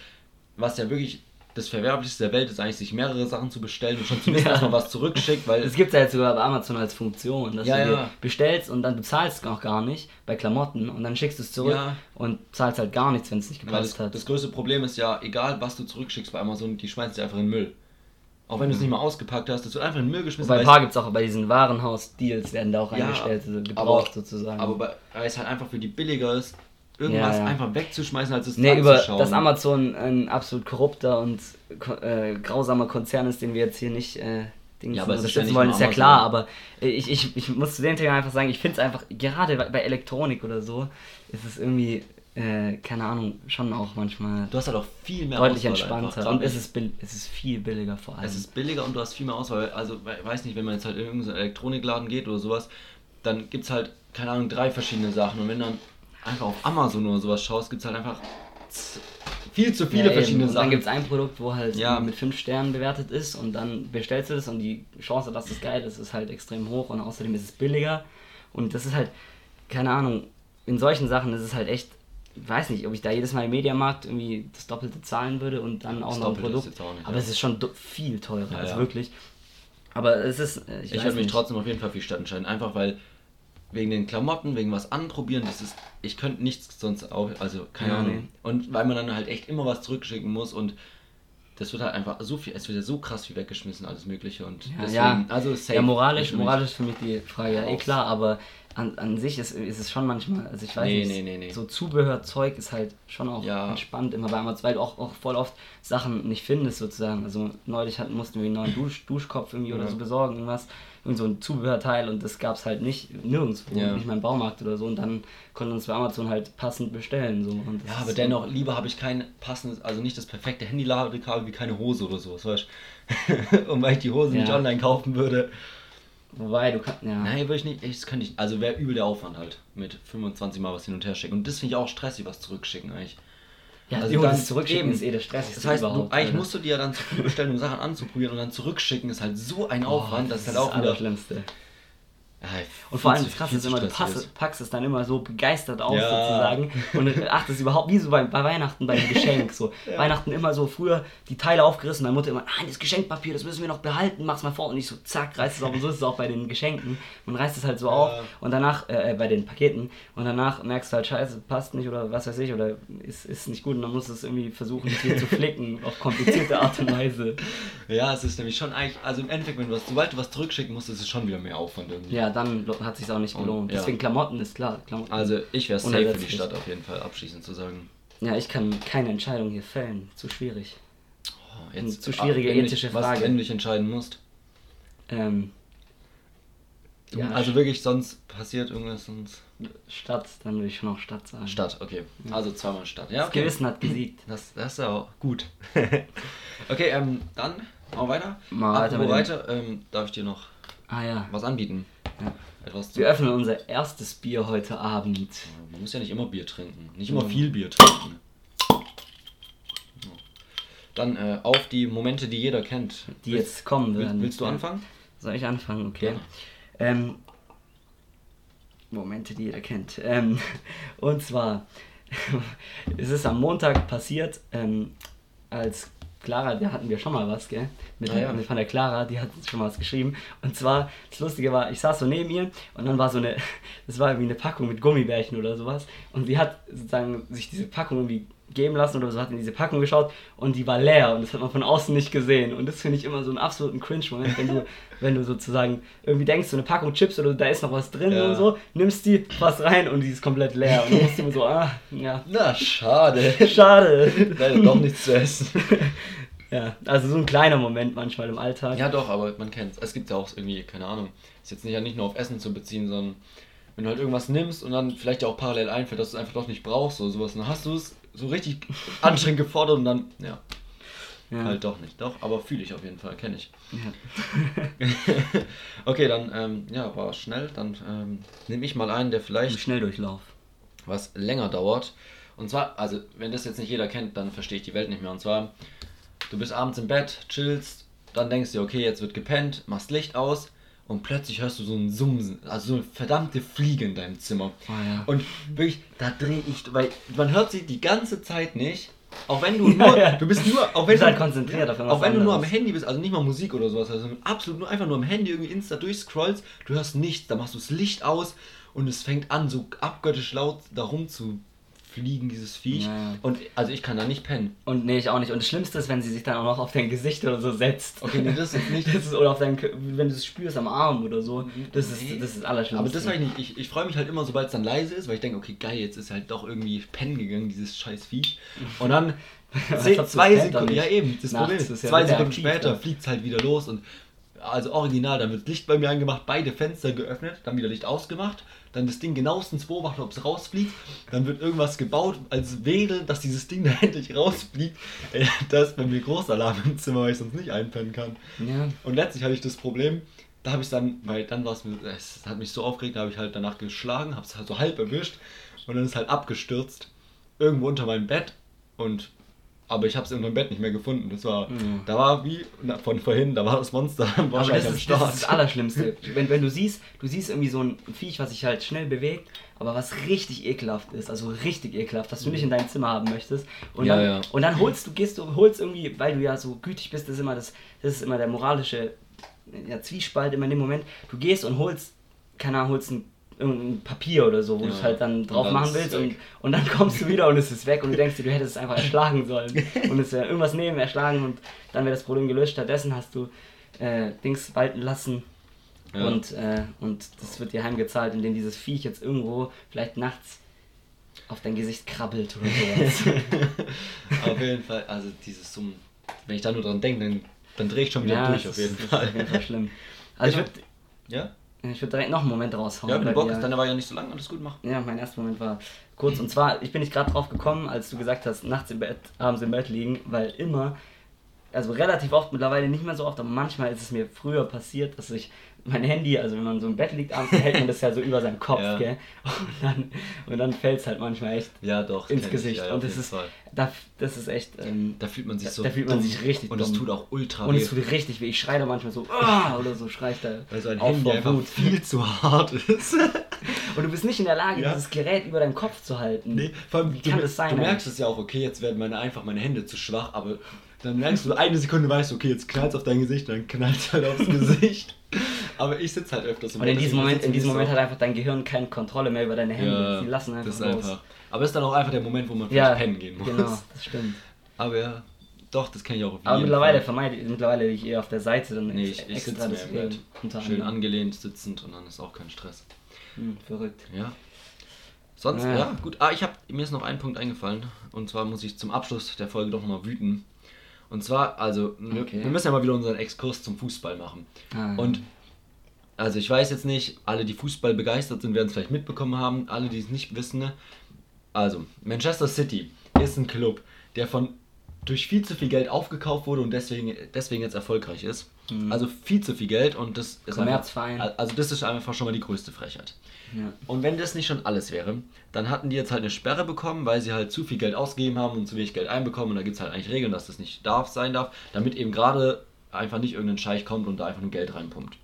was ja wirklich das Verwerflichste der Welt ist, eigentlich sich mehrere Sachen zu bestellen und schon zu wissen,
Ja.
dass man was zurückschickt, weil
Es gibt ja jetzt sogar bei Amazon als Funktion, dass
Ja,
du dir bestellst und dann bezahlst du auch gar nicht bei Klamotten und dann schickst du es zurück und zahlst halt gar nichts, wenn es nicht gepasst
das,
hat.
das größte Problem ist ja, egal was du zurückschickst bei Amazon, die schmeißen sie einfach in den Müll. Auch wenn du es nicht mal ausgepackt hast, das wird einfach in den Müll geschmissen.
Wobei
weil
ein paar gibt es auch bei diesen Warenhaus-Deals, werden da auch
Ja,
eingestellt, also
aber-
gebraucht sozusagen.
aber bei, weil es halt einfach für die billiger ist, irgendwas
Ja, ja.
einfach wegzuschmeißen, als es
Nee, über dass Amazon ein absolut korrupter und äh, grausamer Konzern ist, den wir jetzt hier nicht äh,
Ja, aber
unterstützen wollen, ist ja klar, aber ich, ich, ich muss zu dem Thema einfach sagen, ich finde es einfach, gerade bei, Elektronik oder so, ist es irgendwie, äh, keine Ahnung, schon auch manchmal
Du hast halt auch viel mehr
deutlich
Auswahl
entspannter und es ist, es ist viel billiger vor allem.
Es ist billiger und du hast viel mehr Auswahl. Also, we- weiß nicht, wenn man jetzt halt in irgendeinen Elektronikladen geht oder sowas, dann gibt es halt, keine Ahnung, drei verschiedene Sachen. Und wenn dann einfach auf Amazon oder sowas schaust, gibt es halt einfach viel zu viele
Ja,
verschiedene
und Dann
Sachen.
gibt es ein Produkt, wo halt
Ja.
mit 5 Sternen bewertet ist und dann bestellst du das und die Chance, dass es geil ist, ist halt extrem hoch und außerdem ist es billiger. Und das ist halt, keine Ahnung, in solchen Sachen ist es halt echt, ich weiß nicht, ob ich da jedes Mal im Mediamarkt irgendwie das Doppelte zahlen würde und dann auch
Das
noch ein
Doppelte
Produkt.
nicht,
aber
ja.
es ist schon viel teurer,
Ja,
also wirklich. Aber es ist, äh, ich,
ich würde mich
nicht.
trotzdem auf jeden Fall für die Stadt entscheiden. Einfach weil wegen den Klamotten, wegen was anprobieren, das ist, ich könnte nichts sonst auch, also keine
Ja,
Ahnung.
nee.
Und weil man dann halt echt immer was zurückschicken muss und das wird halt einfach so viel, es wird ja so krass viel weggeschmissen, alles Mögliche und
Ja,
deswegen,
ja.
also safe.
Ja, moralisch,
für mich.
moralisch für mich die Frage ja eh klar, aber an, an sich ist, ist es schon manchmal, also ich weiß
Nee,
nicht,
nee, nee,
so Zubehörzeug ist halt schon auch
Ja.
entspannt immer bei Amazon, weil du auch, auch voll oft Sachen nicht findest sozusagen. Also neulich hatten, mussten wir einen neuen Dusch, Duschkopf irgendwie oder so besorgen, irgendwas, irgend so ein Zubehörteil und das gab es halt nicht nirgendwo,
Ja.
nicht mal im Baumarkt oder so und dann konnten wir uns bei Amazon halt passend bestellen. So.
Ja, aber dennoch, lieber habe ich kein passendes, also nicht das perfekte Handyladekabel wie keine Hose oder sowas, weißt du? Und weil ich die Hose nicht
Ja.
online kaufen würde.
Wobei, du kannst, ja.
Nein, würde ich nicht, ich- das könnte ich, also wäre übel der Aufwand halt, mit 25 Mal was hin und her schicken. Und das finde ich auch stressig, was zurückschicken eigentlich.
Ja,
also dann
das Zurückschicken
eben.
ist eh der stressigste
Das heißt, du, eigentlich musst du dir ja dann zu viel bestellen, um Sachen anzuprobieren und dann zurückschicken, ist halt so ein Aufwand, das ist halt
das
auch wieder... Ja,
Und vor allem das Krasse ist immer, du
ist.
packst es dann immer so begeistert aus
Ja.
sozusagen und achtest überhaupt, wie so bei, bei Weihnachten beim Geschenk. So. Weihnachten immer so früher die Teile aufgerissen, meine Mutter immer, nein, das Geschenkpapier, das müssen wir noch behalten, mach's mal vor. Und ich so, zack, reißt es auf. Und so ist es auch bei den Geschenken. Man reißt es halt so auf und danach, äh, bei den Paketen, und danach merkst du halt, scheiße, passt nicht oder was weiß ich, oder ist, ist nicht gut und dann musst du es irgendwie versuchen, das wieder zu flicken, auf komplizierte Art und Weise.
Ja, es ist nämlich schon eigentlich, also im Endeffekt, wenn du was, sobald du was zurückschicken musst, ist es schon wieder mehr Aufwand irgendwie.
Ja, dann hat sich auch nicht
Und,
gelohnt.
ja.
Deswegen Klamotten ist klar. Klamotten.
Also ich wäre safe für die. Stadt auf jeden Fall, abschließend zu sagen.
Ja, ich kann keine Entscheidung hier fällen. Zu schwierig.
Oh, jetzt
zu schwierige
ah, wenn
ethische
ich, was,
Frage.
wenn du dich entscheiden musst.
Ähm, Ja,
also wirklich, sonst passiert irgendwas, sonst.
Stadt, dann würde ich schon auch Stadt sagen.
Stadt, okay. Also zweimal Stadt. Ja,
Das
okay.
Gewissen hat gesiegt.
Das, das ist ja auch gut. okay, ähm, dann machen wir weiter.
Mal weiter mit dem-
weiter, ähm, darf ich dir noch
Ah ja.
was anbieten?
Ja.
Etwas zu.
Wir öffnen unser erstes Bier heute Abend.
Man muss ja nicht immer Bier trinken. Nicht immer
Ja.
viel Bier trinken. Dann äh, auf die Momente, die jeder kennt.
Die
Willst-
jetzt kommen werden.
willst du
Ja.
anfangen?
Soll ich anfangen? Okay.
Ja.
Ähm, Momente, die jeder kennt. Ähm, und zwar, es ist am Montag passiert, ähm, als Clara, da hatten wir schon mal was, gell? Mit
Ah, ja.
mit- von der Clara, die hat schon mal was geschrieben. Und zwar, das Lustige war, ich saß so neben ihr und dann war so eine, das war irgendwie eine Packung mit Gummibärchen oder sowas. Und sie hat sozusagen sich diese Packung irgendwie geben lassen oder so, hat in diese Packung geschaut und die war leer und das hat man von außen nicht gesehen. Und das finde ich immer so einen absoluten Cringe-Moment, wenn du, wenn du sozusagen irgendwie denkst, so eine Packung Chips oder da ist noch was drin
Ja.
und so, nimmst die, passt rein und die ist komplett leer. Und dann musst du immer so, ah, ja,
Na, schade.
schade.
Leider doch nichts zu essen.
Ja, also so ein kleiner Moment manchmal im Alltag.
Ja, doch, aber man kennt es. Es gibt ja auch irgendwie, keine Ahnung, ist jetzt nicht, ja nicht nur auf Essen zu beziehen, sondern wenn du halt irgendwas nimmst und dann vielleicht ja auch parallel einfällt, dass du es einfach doch nicht brauchst oder sowas, dann hast du es so richtig anstrengend gefordert und dann, ja,
Ja.
halt doch nicht. Doch, aber fühle ich auf jeden Fall, kenne ich.
Ja.
okay, dann, ähm, ja, war schnell. Dann ähm, nehme ich mal einen, der
Im
vielleicht
Schnelldurchlauf.
was länger dauert. Und zwar, also, wenn das jetzt nicht jeder kennt, dann verstehe ich die Welt nicht mehr. Und zwar, du bist abends im Bett, chillst, dann denkst du, okay, jetzt wird gepennt, machst Licht aus und plötzlich hörst du so ein Summen, also so eine verdammte Fliege in deinem Zimmer.
Oh ja.
Und wirklich, da drehe ich, weil man hört sie die ganze Zeit nicht. Auch wenn du nur,
Ja, ja.
du bist nur, auch wenn du,
halt konzentriert auf
auch wenn du nur am. Handy bist, also nicht mal Musik oder sowas, also absolut nur einfach nur am Handy irgendwie Insta durchscrollst, du hörst nichts, dann machst du das Licht aus und es fängt an, so abgöttisch laut darum zu fliegen, dieses Viech.
Ja.
Und also ich kann da nicht pennen.
Und nee, ich auch nicht. Und das Schlimmste ist, wenn sie sich dann auch noch auf dein Gesicht oder so setzt.
Okay, nee, das ist nicht.
Das ist, oder auf dein, wenn du es spürst am Arm oder so. Das ist
Nee.
das, ist Allerschlimmste.
Aber das war ich nicht. Ich, ich freue mich halt immer, sobald es dann leise ist, weil ich denke, okay, geil, jetzt ist halt doch irgendwie pennen gegangen, dieses scheiß Viech. Und dann zwei Sekunden, ja eben, das
Nachts
Problem
ist
zwei Sekunden später fliegt es halt wieder los und also original, dann wird Licht bei mir angemacht, beide Fenster geöffnet, dann wieder Licht ausgemacht, dann das Ding genauestens beobachtet, ob es rausfliegt, dann wird irgendwas gebaut als Wedel, dass dieses Ding da endlich rausfliegt. Ey, das ist bei mir Großalarm im Zimmer, weil ich sonst nicht einpennen kann.
Ja.
Und letztlich hatte ich das Problem, da habe ich dann, weil dann war es mir, es hat mich so aufgeregt, da habe ich halt danach geschlagen, habe es halt so halb erwischt und dann ist halt abgestürzt, irgendwo unter meinem Bett und aber ich habe es unter dem Bett nicht mehr gefunden. Das war,
Mhm.
da war wie na, von vorhin, da war das Monster
Aber
wahrscheinlich
das
am
ist, das
Start.
ist das Allerschlimmste. wenn, wenn du siehst, du siehst irgendwie so ein Viech, was sich halt schnell bewegt, aber was richtig ekelhaft ist, also richtig ekelhaft, was du nicht in deinem Zimmer haben möchtest. Und,
Ja,
dann,
ja.
und dann holst du, gehst du, holst irgendwie, weil du ja so gütig bist, das ist immer das, das ist immer der moralische ja, Zwiespalt immer in dem Moment. Du gehst und holst, keine Ahnung, holst ein irgendein Papier oder so, wo
Ja.
du es halt dann drauf machen willst und, und dann kommst du wieder und es ist weg und du denkst dir, du hättest es einfach erschlagen sollen und es wäre irgendwas neben erschlagen und dann wäre das Problem gelöst. Stattdessen hast du äh, Dings walten lassen
Ja.
und, äh, und das wird dir heimgezahlt, indem dieses Viech jetzt irgendwo vielleicht nachts auf dein Gesicht krabbelt oder sowas.
auf jeden Fall, also dieses Summen, wenn ich da nur dran denke, dann, dann drehe ich schon wieder
ja,
durch auf jeden
ist,
Fall.
ist auf jeden Fall schlimm. Also ich
Genau.
würde
Ja?
Ich würd direkt noch einen Moment raushauen.
Ja, wenn du Bock hast, deine war ja nicht so lang, alles gut, mach.
Ja, mein erster Moment war kurz. Und zwar, ich bin nicht gerade drauf gekommen, als du gesagt hast, nachts im Bett, abends im Bett liegen, weil immer, also relativ oft mittlerweile nicht mehr so oft, aber manchmal ist es mir früher passiert, dass ich mein Handy, also wenn man so im Bett liegt, abends hält man das ja so über seinem Kopf,
Ja.
gell? Und dann, und dann fällt es halt manchmal echt
Ja, doch.
ins
ich,
Gesicht.
ja,
und
auf
das ist, da, das ist echt, ähm,
Da fühlt man sich so
da fühlt man sich richtig
Und es tut auch ultra
und
weh.
es tut richtig weh. Ich schreie da manchmal so, ah, oder so schrei ich da.
weil so ein
auch
Handy einfach
Wut.
viel zu hart ist.
Und du bist nicht in der Lage, dieses Gerät über deinem Kopf zu halten.
nee, vor allem,
Wie
du,
kann das sein,
du merkst es ja auch, okay, jetzt werden meine, einfach meine Hände zu schwach, aber dann merkst du, eine Sekunde weißt du, okay, jetzt knallt auf dein Gesicht, dann knallt es halt aufs Gesicht. Aber ich sitze halt öfters im
Und in diesem Moment, in diesem Moment hat einfach dein Gehirn keine Kontrolle mehr über deine Hände.
ja,
Sie lassen einfach
das ist
los.
einfach. Aber es ist dann auch einfach der Moment, wo man
Ja,
vielleicht pennen gehen muss.
genau, das stimmt.
Aber ja, doch, das kenne ich auch auf
Aber
jeden
mittlerweile
Fall.
vermeide ich, mittlerweile ich eher auf der Seite, dann
Nee, ich, ich
extra deswegen
Bett. Schön angelehnt, sitzend und dann ist auch kein Stress.
Hm, verrückt.
Ja. Sonst, ja,
Ja.
gut. Ah, ich hab, mir ist noch ein Punkt eingefallen. Und zwar muss ich zum Abschluss der Folge doch nochmal wüten. Und zwar, also, wir-
Okay.
wir müssen ja mal wieder unseren Exkurs zum Fußball machen.
Ah.
Und, also ich weiß jetzt nicht, alle, die Fußball begeistert sind, werden es vielleicht mitbekommen haben. Alle, die es nicht wissen, ne? Also, Manchester City ist ein Club, der von durch viel zu viel Geld aufgekauft wurde und deswegen, deswegen jetzt erfolgreich ist. Also viel zu viel Geld und das ist
Kommerzverein.
Einfach, also das ist einfach schon mal die größte Frechheit.
Ja.
Und wenn das nicht schon alles wäre, dann hatten die jetzt halt eine Sperre bekommen, weil sie halt zu viel Geld ausgegeben haben und zu wenig Geld einbekommen. Und da gibt es halt eigentlich Regeln, dass das nicht darf, sein darf, damit eben gerade einfach nicht irgendein Scheich kommt und da einfach nur Geld reinpumpt.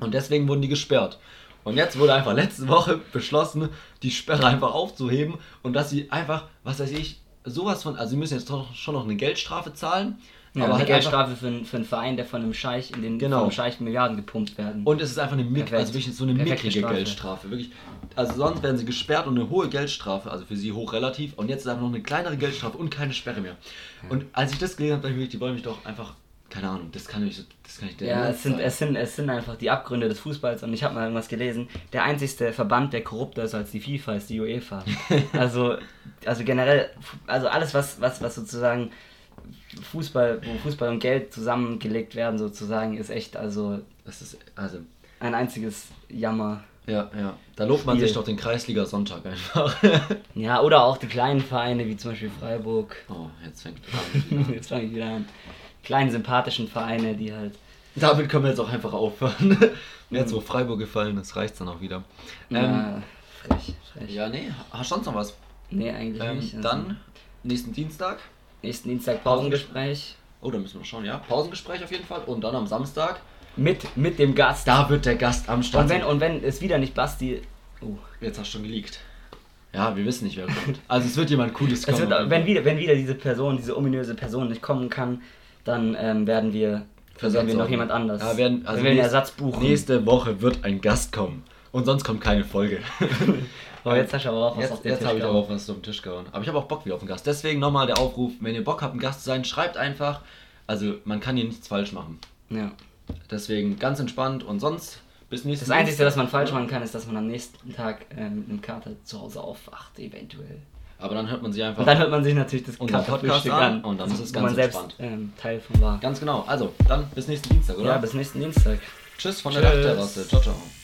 Und deswegen wurden die gesperrt. Und jetzt wurde einfach letzte Woche beschlossen, die Sperre einfach aufzuheben und dass sie einfach, was weiß ich, sowas von, also sie müssen jetzt doch schon noch eine Geldstrafe zahlen.
Ja,
aber
eine
halt
Geldstrafe für, einen- für einen Verein, der von einem Scheich, in den
Genau.
vom Scheich Milliarden gepumpt werden.
Und es ist einfach eine, mick, also wirklich so eine mickrige
Strafe.
Geldstrafe. Wirklich. Also sonst werden sie gesperrt und eine hohe Geldstrafe, also für sie hoch relativ. Und jetzt ist einfach noch eine kleinere Geldstrafe und keine Sperre mehr. Und als ich das gelesen habe, dachte ich mir, die wollen mich doch einfach, keine Ahnung, das kann so- das kann nicht der
Ja, es sind, es, sind, es sind einfach die Abgründe des Fußballs und ich habe mal irgendwas gelesen. Der einzigste Verband, der korrupter ist als die FIFA, ist die UEFA. also, also generell, also alles, was, was, was sozusagen Fußball, wo Fußball und Geld zusammengelegt werden, sozusagen, ist echt also
Das ist, also,
ein einziges Jammer.
ja, ja. Da lobt man
Spiel.
sich doch den Kreisliga Sonntag einfach.
Ja, oder auch die kleinen Vereine, wie zum Beispiel Freiburg.
oh, jetzt fängt es an.
Jetzt fange ich wieder an. Kleinen sympathischen Vereine, die halt.
Damit können wir jetzt auch einfach aufhören. jetzt, wo Freiburg gefallen ist, reicht dann auch wieder. Ähm,
ja, frech, frech.
ja, nee, hast du sonst noch was?
Nee, eigentlich
Ähm,
nicht. Also,
dann, nächsten Dienstag.
Nächsten Dienstag Pausengespräch.
Oh, da müssen wir schauen, ja. Pausengespräch auf jeden Fall. Und dann am Samstag.
Mit, mit dem Gast.
Da wird der Gast am Start
Und wenn,
sein.
und wenn es wieder nicht Basti. Oh.
Jetzt hast du schon geleakt. Ja, wir wissen nicht, wer kommt. Also es wird jemand Cooles
Es
kommen.
wird, wenn, wieder, wenn wieder diese Person, diese ominöse Person nicht kommen kann, dann ähm, werden wir, werden wir noch jemand anders.
Ja, werden, also
wir werden Ersatz buchen.
Nächste Woche wird ein Gast kommen. Und sonst kommt keine Folge.
Aber jetzt hast du aber auch was
Jetzt,
auf den
jetzt habe ich aber auch was auf den Tisch gehauen. Aber ich habe auch Bock wieder auf einen Gast. Deswegen nochmal der Aufruf, wenn ihr Bock habt, ein Gast zu sein, schreibt einfach. Also man kann hier nichts falsch machen.
Ja.
Deswegen ganz entspannt und sonst bis nächstes
Das Einzige, was man falsch machen kann, ist, dass man am nächsten Tag ähm, mit einem Kater zu Hause aufwacht, eventuell.
Aber dann hört man sich einfach.
Und dann hört man sich natürlich das
Podcast
Katerfrühstück
an und dann ist es ganz
man selbst
entspannt.
ähm, Teil von war.
Ganz genau. Also, dann bis nächsten Dienstag, oder?
Ja, bis nächsten Dienstag.
Tschüss von der
Tschüss.
Dachterrasse. Ciao, ciao.